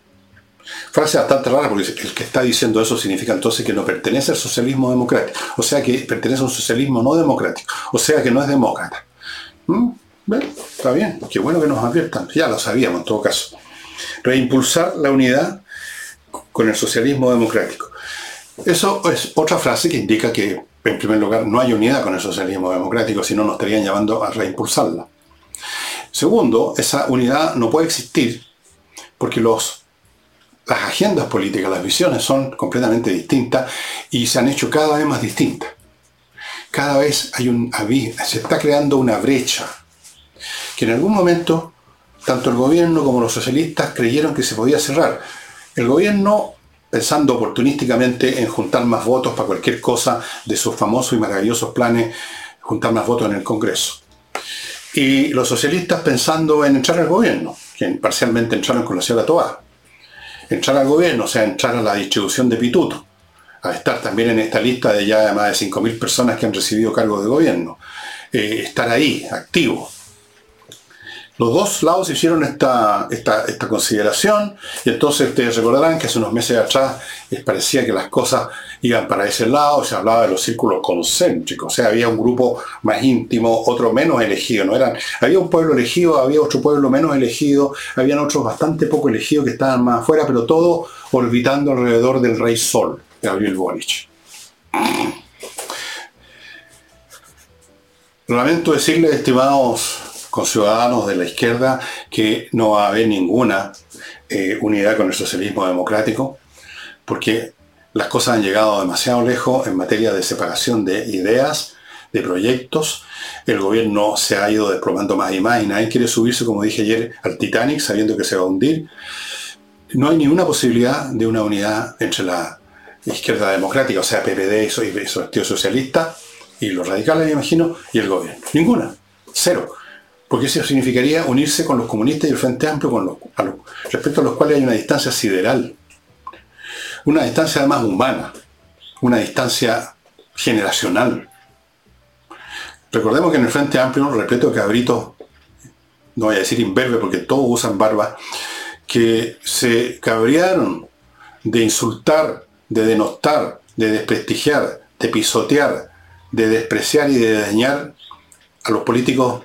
Frase bastante rara porque el que está diciendo eso significa entonces que no pertenece al socialismo democrático, o sea que pertenece a un socialismo no democrático, o sea que no es demócrata. ¿Mm? Está bien, qué bueno que nos adviertan, ya lo sabíamos en todo caso. Reimpulsar la unidad con el socialismo democrático. Eso es otra frase que indica que, en primer lugar, no hay unidad con el socialismo democrático, si no nos estarían llamando a reimpulsarla. Segundo, esa unidad no puede existir porque los, las agendas políticas, las visiones son completamente distintas y se han hecho cada vez más distintas. Cada vez hay un, se está creando una brecha que en algún momento tanto el gobierno como los socialistas creyeron que se podía cerrar. El gobierno pensando oportunísticamente en juntar más votos para cualquier cosa de sus famosos y maravillosos planes, juntar más votos en el Congreso. Y los socialistas pensando en entrar al gobierno, que parcialmente entraron con la señora Toá. Entrar al gobierno, o sea, entrar a la distribución de pituto, a estar también en esta lista de ya más de 5.000 personas que han recibido cargos de gobierno. Eh, estar ahí, activo. Los dos lados hicieron esta, esta, consideración y entonces ustedes recordarán que hace unos meses atrás les parecía que las cosas iban para ese lado, se hablaba de los círculos concéntricos, o sea, había un grupo más íntimo, otro menos elegido, ¿no? Eran, había un pueblo elegido, había otro pueblo menos elegido, habían otros bastante poco elegidos que estaban más afuera, pero todo orbitando alrededor del rey Sol, Gabriel Boric. Lamento decirles, estimados con ciudadanos de la izquierda que no va a haber ninguna eh, unidad con el socialismo democrático, porque las cosas han llegado demasiado lejos en materia de separación de ideas, de proyectos. El gobierno se ha ido desplomando más y más y nadie quiere subirse, como dije ayer, al Titanic sabiendo que se va a hundir. No hay ninguna posibilidad de una unidad entre la izquierda democrática, o sea, PPD y Partido Socialista, y los radicales, me imagino, y el gobierno. Ninguna. Cero porque eso significaría unirse con los comunistas y el Frente Amplio, con los, respecto a los cuales hay una distancia sideral, una distancia además humana, una distancia generacional. Recordemos que en el Frente Amplio, repleto de cabritos, no voy a decir imberbe porque todos usan barba, que se cabrearon de insultar, de denostar, de desprestigiar, de pisotear, de despreciar y de dañar a los políticos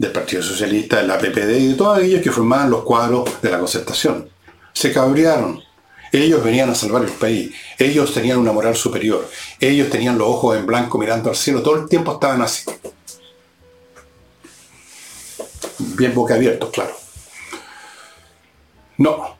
del Partido Socialista, de la PPD y de todos aquellos que formaban los cuadros de la concertación. Se cabrearon. Ellos venían a salvar el país. Ellos tenían una moral superior. Ellos tenían los ojos en blanco mirando al cielo. Todo el tiempo estaban así. Bien boca abiertos, claro. No,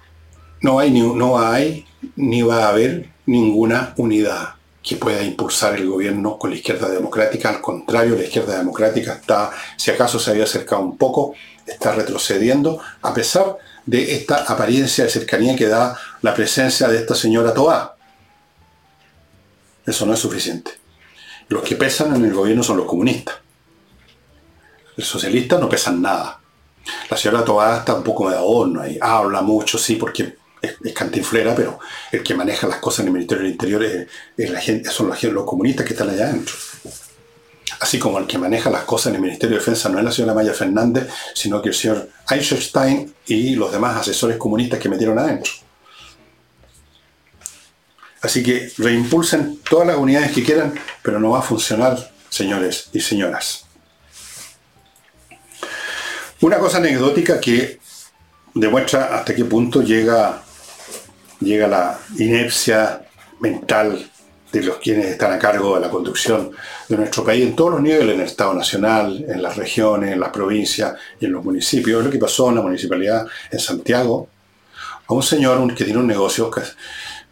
no hay, ni, no hay ni va a haber ninguna unidad que pueda impulsar el gobierno con la izquierda democrática. Al contrario, la izquierda democrática está, si acaso se había acercado un poco, está retrocediendo, a pesar de esta apariencia de cercanía que da la presencia de esta señora Toá. Eso no es suficiente. Los que pesan en el gobierno son los comunistas. Los socialistas no pesan nada. La señora Toá está un poco de adorno ahí. Habla mucho, sí, porque es, cantinflera, pero el que maneja las cosas en el Ministerio del Interior son los, comunistas que están allá adentro. Así como el que maneja las cosas en el Ministerio de Defensa no es la señora Maya Fernández, sino que el señor Eichstein y los demás asesores comunistas que metieron adentro. Así que reimpulsen todas las unidades que quieran, pero no va a funcionar, señores y señoras. Una cosa anecdótica que demuestra hasta qué punto llega llega la inepcia mental de los quienes están a cargo de la conducción de nuestro país en todos los niveles, en el Estado Nacional, en las regiones, en las provincias y en los municipios. lo que pasó en la municipalidad en Santiago, a un señor que tiene un negocio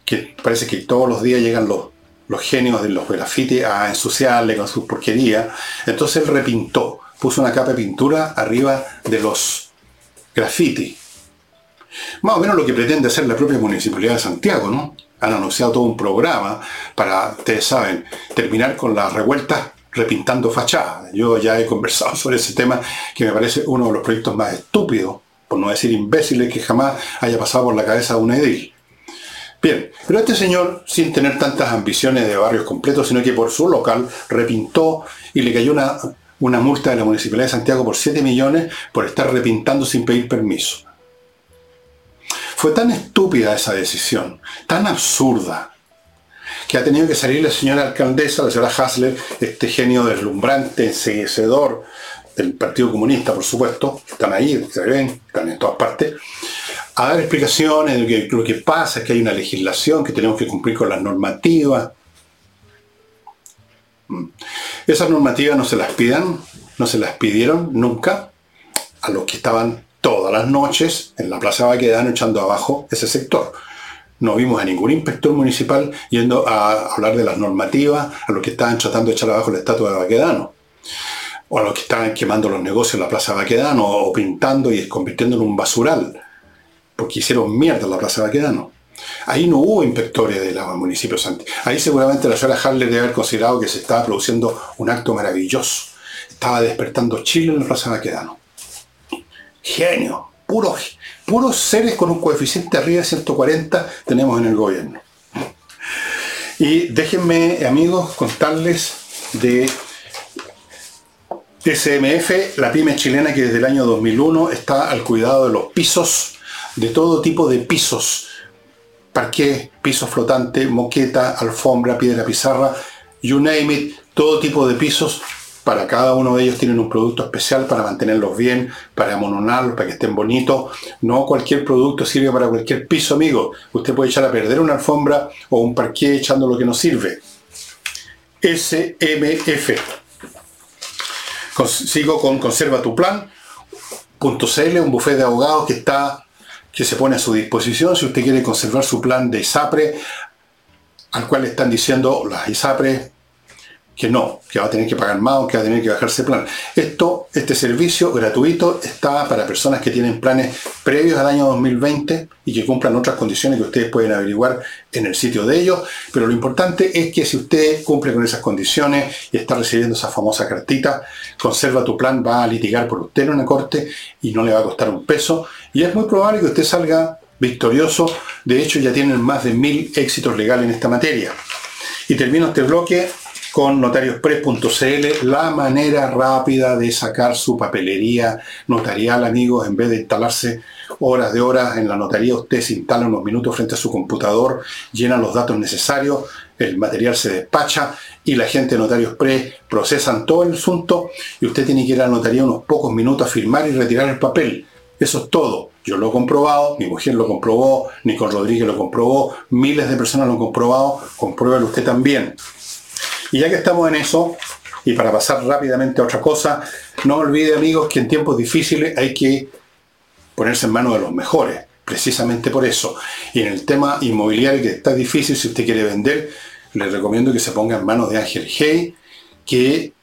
que, parece que todos los días llegan los, los genios de los grafitis a ensuciarle con su porquería. Entonces él repintó, puso una capa de pintura arriba de los grafitis más o menos lo que pretende hacer la propia Municipalidad de Santiago, ¿no? Han anunciado todo un programa para, ustedes saben, terminar con las revueltas repintando fachadas. Yo ya he conversado sobre ese tema que me parece uno de los proyectos más estúpidos, por no decir imbéciles, que jamás haya pasado por la cabeza de un edil. Bien, pero este señor, sin tener tantas ambiciones de barrios completos, sino que por su local repintó y le cayó una, una multa de la Municipalidad de Santiago por 7 millones por estar repintando sin pedir permiso. Fue tan estúpida esa decisión, tan absurda, que ha tenido que salir la señora alcaldesa, la señora Hasler, este genio deslumbrante, enseguecedor del Partido Comunista, por supuesto, están ahí, se ven, están en todas partes, a dar explicaciones de lo que pasa es que hay una legislación, que tenemos que cumplir con las normativas. Mm. Esas normativas no se las pidan, no se las pidieron nunca a los que estaban todas las noches en la Plaza Baquedano echando abajo ese sector. No vimos a ningún inspector municipal yendo a hablar de las normativas, a los que estaban tratando de echar abajo la estatua de Baquedano, o a los que estaban quemando los negocios en la Plaza Baquedano, o pintando y convirtiendo en un basural porque hicieron mierda la Plaza Baquedano. Ahí no hubo inspectores de la municipio Santi. Ahí seguramente la señora Harley debe haber considerado que se estaba produciendo un acto maravilloso. Estaba despertando Chile en la Plaza Baquedano. Genio, puros, seres con un coeficiente arriba de 140 tenemos en el gobierno. Y déjenme, amigos, contarles de SMF, la pyme chilena que desde el año 2001 está al cuidado de los pisos de todo tipo de pisos, parqué, piso flotante, moqueta, alfombra, piedra pizarra, you name it, todo tipo de pisos. Para cada uno de ellos tienen un producto especial para mantenerlos bien, para amononarlos, para que estén bonitos. No cualquier producto sirve para cualquier piso, amigo. Usted puede echar a perder una alfombra o un parqué echando lo que no sirve. SMF. Sigo con Conserva tu Plan. .cl, un buffet de abogados que está que se pone a su disposición si usted quiere conservar su plan de ISAPRE, al cual están diciendo las ISAPRE que no, que va a tener que pagar más o que va a tener que bajarse plan. Esto, este servicio gratuito está para personas que tienen planes previos al año 2020 y que cumplan otras condiciones que ustedes pueden averiguar en el sitio de ellos. Pero lo importante es que si usted cumple con esas condiciones y está recibiendo esa famosa cartita, conserva tu plan, va a litigar por usted en una corte y no le va a costar un peso. Y es muy probable que usted salga victorioso. De hecho, ya tienen más de mil éxitos legales en esta materia. Y termino este bloque con notariospress.cl, la manera rápida de sacar su papelería notarial, amigos, en vez de instalarse horas de horas en la notaría, usted se instala unos minutos frente a su computador, llena los datos necesarios, el material se despacha y la gente de Notarios Press procesan todo el asunto y usted tiene que ir a la notaría unos pocos minutos a firmar y retirar el papel. Eso es todo. Yo lo he comprobado, mi mujer lo comprobó, Nicole Rodríguez lo comprobó, miles de personas lo han comprobado, compruébelo usted también. Y ya que estamos en eso, y para pasar rápidamente a otra cosa, no olvide amigos que en tiempos difíciles hay que ponerse en manos de los mejores, precisamente por eso. Y en el tema inmobiliario que está difícil, si usted quiere vender, le recomiendo que se ponga en manos de Ángel Hey, que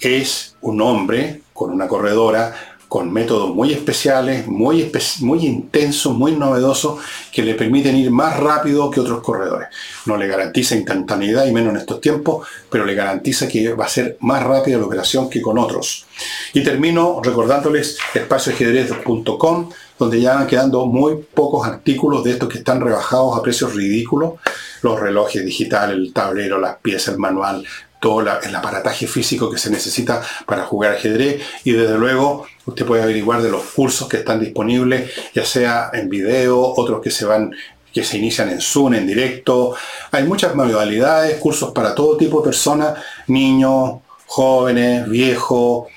es un hombre con una corredora con métodos muy especiales, muy, muy intensos, muy novedosos, que le permiten ir más rápido que otros corredores. No le garantiza instantaneidad y menos en estos tiempos, pero le garantiza que va a ser más rápida la operación que con otros. Y termino recordándoles espacioajedrez.com, donde ya van quedando muy pocos artículos de estos que están rebajados a precios ridículos. Los relojes digitales, el tablero, las piezas, el manual, todo el aparataje físico que se necesita para jugar ajedrez y desde luego usted puede averiguar de los cursos que están disponibles, ya sea en video, otros que se van que se inician en Zoom, en directo. Hay muchas modalidades, cursos para todo tipo de personas, niños, jóvenes, viejos,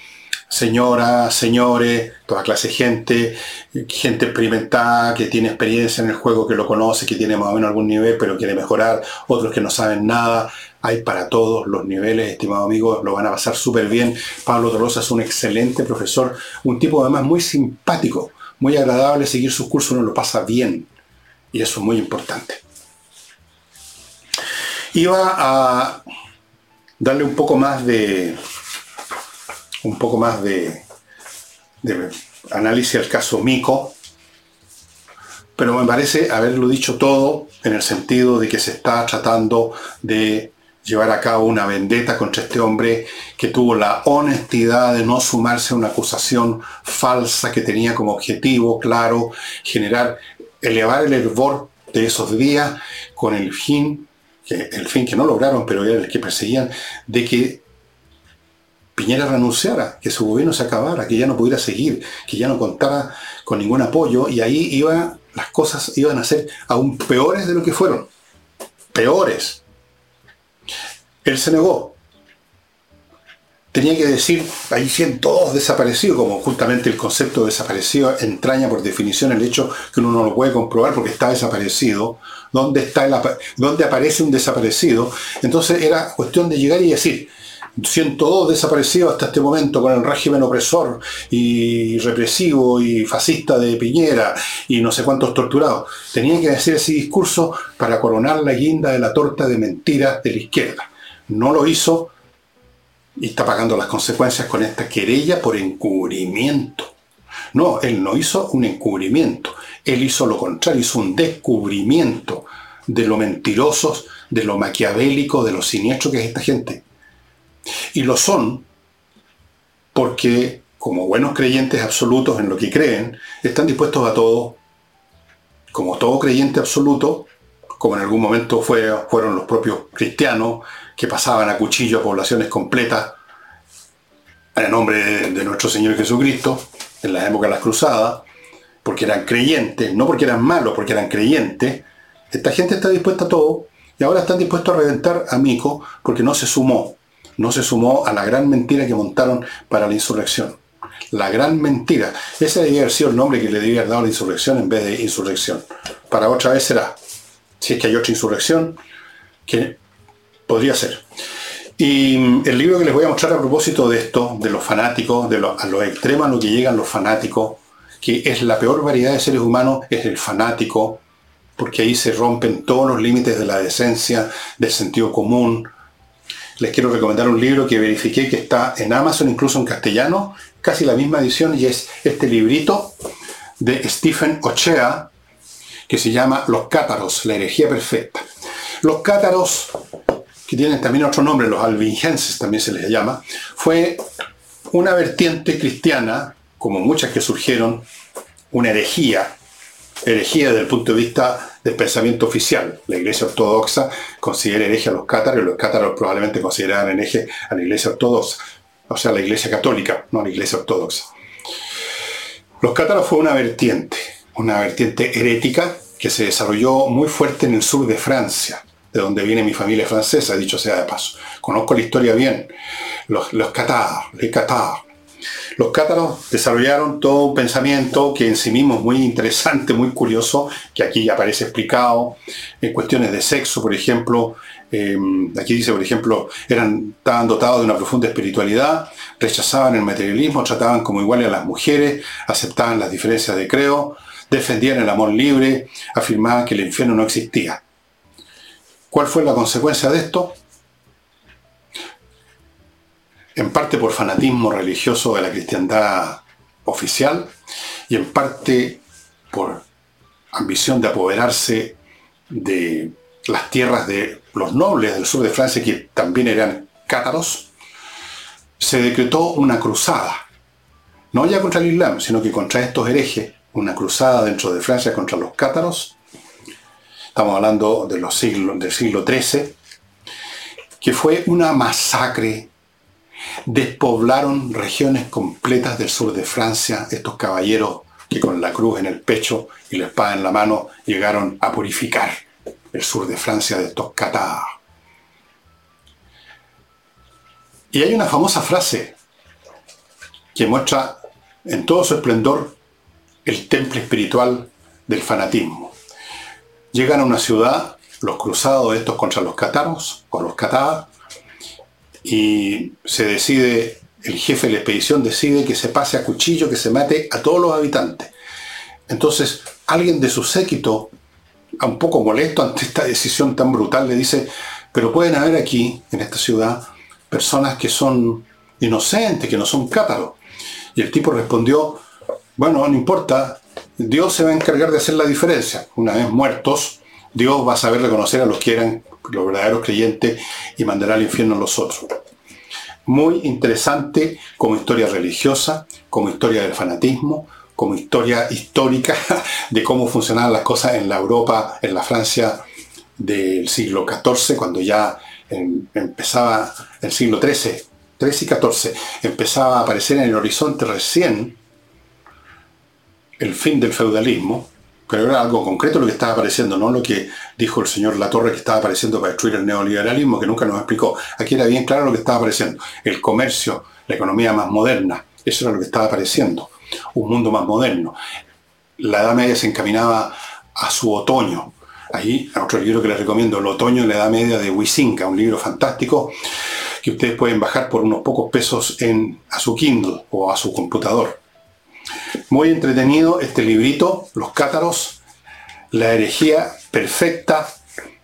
señoras, señores, toda clase de gente, gente experimentada que tiene experiencia en el juego, que lo conoce, que tiene más o menos algún nivel, pero quiere mejorar, otros que no saben nada. Hay para todos los niveles, estimado amigo, lo van a pasar súper bien. Pablo Tolosa es un excelente profesor, un tipo además muy simpático, muy agradable, seguir sus cursos uno lo pasa bien. Y eso es muy importante. Iba a darle un poco más de, un poco más de, análisis al caso Mico, pero me parece haberlo dicho todo en el sentido de que se está tratando de llevar a cabo una vendetta contra este hombre que tuvo la honestidad de no sumarse a una acusación falsa que tenía como objetivo, claro, generar, elevar el hervor de esos días con el fin, que, el fin que no lograron, pero era el que perseguían, de que Piñera renunciara, que su gobierno se acabara, que ya no pudiera seguir, que ya no contara con ningún apoyo, y ahí iba, las cosas iban a ser aún peores de lo que fueron. Peores. Él se negó. Tenía que decir, siguen todos desaparecidos, como justamente el concepto de desaparecido entraña por definición el hecho que uno no lo puede comprobar porque está desaparecido. ¿Dónde, está el, dónde aparece un desaparecido? Entonces era cuestión de llegar y decir, 102 desaparecidos hasta este momento con el régimen opresor y represivo y fascista de Piñera y no sé cuántos torturados. Tenían que decir ese discurso para coronar la guinda de la torta de mentiras de la izquierda. No lo hizo y está pagando las consecuencias con esta querella por encubrimiento. No, él no hizo un encubrimiento, él hizo lo contrario, hizo un descubrimiento de lo mentirosos, de lo maquiavélico, de lo siniestro que es esta gente. Y lo son porque, como buenos creyentes absolutos en lo que creen, están dispuestos a todo. Como todo creyente absoluto, como en algún momento fue, fueron los propios cristianos que pasaban a cuchillo a poblaciones completas en nombre de, nuestro Señor Jesucristo, en la época de las cruzadas, porque eran creyentes, no porque eran malos, porque eran creyentes, esta gente está dispuesta a todo y ahora están dispuestos a reventar a Mico porque no se sumó no se sumó a la gran mentira que montaron para la insurrección. La gran mentira. Ese debería haber sido el nombre que le debía haber dado a la insurrección en vez de insurrección. Para otra vez será. Si es que hay otra insurrección, que podría ser. Y mm, el libro que les voy a mostrar a propósito de esto, de los fanáticos, de a los extremos a lo que llegan los fanáticos, que es la peor variedad de seres humanos, es el fanático, porque ahí se rompen todos los límites de la decencia, del sentido común, les quiero recomendar un libro que verifiqué que está en Amazon, incluso en castellano, casi la misma edición, y es este librito de Stephen Ochea, que se llama Los Cátaros, la herejía perfecta. Los Cátaros, que tienen también otro nombre, los albingenses también se les llama, fue una vertiente cristiana, como muchas que surgieron, una herejía, herejía desde el punto de vista del pensamiento oficial. La Iglesia Ortodoxa considera hereje a los cátaros y los cátaros probablemente consideraban hereje a la Iglesia Ortodoxa, o sea, la Iglesia Católica, no la Iglesia Ortodoxa. Los cátaros fue una vertiente, una vertiente herética que se desarrolló muy fuerte en el sur de Francia, de donde viene mi familia francesa, dicho sea de paso. Conozco la historia bien. Los, los catars, les catars, los cátaros desarrollaron todo un pensamiento que en sí mismo es muy interesante, muy curioso, que aquí aparece explicado en cuestiones de sexo, por ejemplo. Eh, aquí dice, por ejemplo, eran, estaban dotados de una profunda espiritualidad, rechazaban el materialismo, trataban como iguales a las mujeres, aceptaban las diferencias de creo, defendían el amor libre, afirmaban que el infierno no existía. ¿Cuál fue la consecuencia de esto? en parte por fanatismo religioso de la cristiandad oficial y en parte por ambición de apoderarse de las tierras de los nobles del sur de Francia, que también eran cátaros, se decretó una cruzada, no ya contra el Islam, sino que contra estos herejes, una cruzada dentro de Francia contra los cátaros, estamos hablando del siglo XIII, que fue una masacre Despoblaron regiones completas del sur de Francia, estos caballeros que con la cruz en el pecho y la espada en la mano llegaron a purificar el sur de Francia de estos catá. Y hay una famosa frase que muestra en todo su esplendor el temple espiritual del fanatismo. Llegan a una ciudad, los cruzados estos contra los cataros o los catá, y se decide, el jefe de la expedición decide que se pase a cuchillo, que se mate a todos los habitantes. Entonces, alguien de su séquito, un poco molesto ante esta decisión tan brutal, le dice, pero pueden haber aquí, en esta ciudad, personas que son inocentes, que no son cátaros. Y el tipo respondió, bueno, no importa, Dios se va a encargar de hacer la diferencia. Una vez muertos, Dios va a saber reconocer a los que eran los verdaderos creyentes y mandará al infierno a los otros. Muy interesante como historia religiosa, como historia del fanatismo, como historia histórica de cómo funcionaban las cosas en la Europa, en la Francia del siglo XIV, cuando ya em, empezaba el siglo XIII, XIII y XIV, empezaba a aparecer en el horizonte recién el fin del feudalismo, pero era algo concreto lo que estaba apareciendo, no lo que dijo el señor Latorre que estaba apareciendo para destruir el neoliberalismo, que nunca nos explicó. Aquí era bien claro lo que estaba apareciendo. El comercio, la economía más moderna, eso era lo que estaba apareciendo. Un mundo más moderno. La Edad Media se encaminaba a su otoño. Ahí, otro libro que les recomiendo, El otoño en la Edad Media de Huizinga, un libro fantástico que ustedes pueden bajar por unos pocos pesos en, a su Kindle o a su computador. Muy entretenido este librito, Los Cátaros, la herejía perfecta.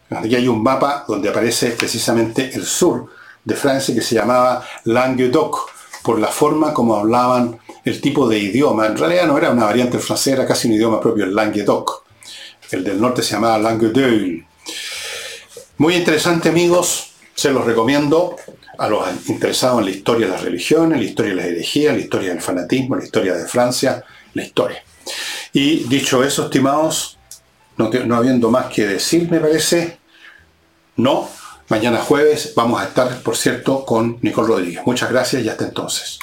Aquí hay un mapa donde aparece precisamente el sur de Francia que se llamaba Languedoc, por la forma como hablaban el tipo de idioma. En realidad no era una variante francesa, era casi un idioma propio, el Languedoc. El del norte se llamaba Languedoc. Muy interesante amigos, se los recomiendo a los interesados en la historia de las religiones, la historia de la herejía, la historia del fanatismo, la historia de Francia, la historia. Y dicho eso, estimados, no, no habiendo más que decir, me parece, no, mañana jueves vamos a estar, por cierto, con Nicole Rodríguez. Muchas gracias y hasta entonces.